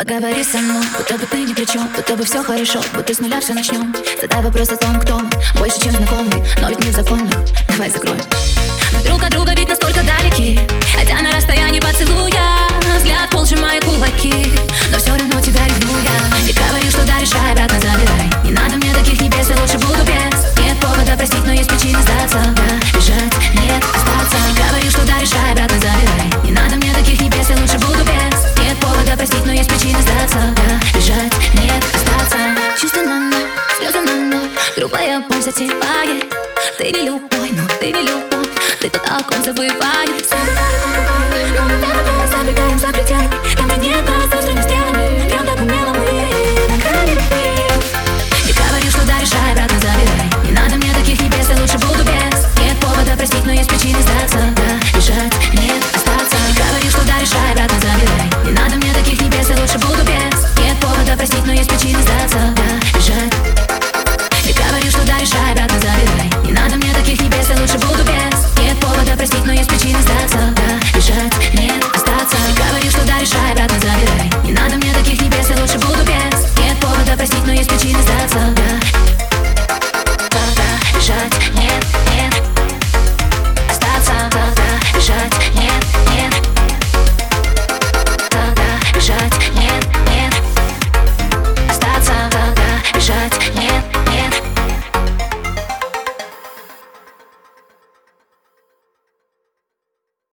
Поговори со мной, будто бы ты ни при чем Будто бы все хорошо, будто с нуля все начнем Задай вопрос о том, кто мы. Больше Любая боль затевает Ты не любой, но ты не любовь, Ты тот, о ком забывает. Забегаем за пределы Там, где нет пространства между стенами. Прям так умело мы на грани И говорю, что да, решай, обратно ну забирай. Не надо мне таких небес, я лучше буду без. Нет повода простить, но есть причины сдаться. Да, бежать нет, остаться. И говорю, что да, решай, обратно ну забирай. Не надо мне таких небес, я лучше буду без. Нет повода простить, но есть причины сдаться. time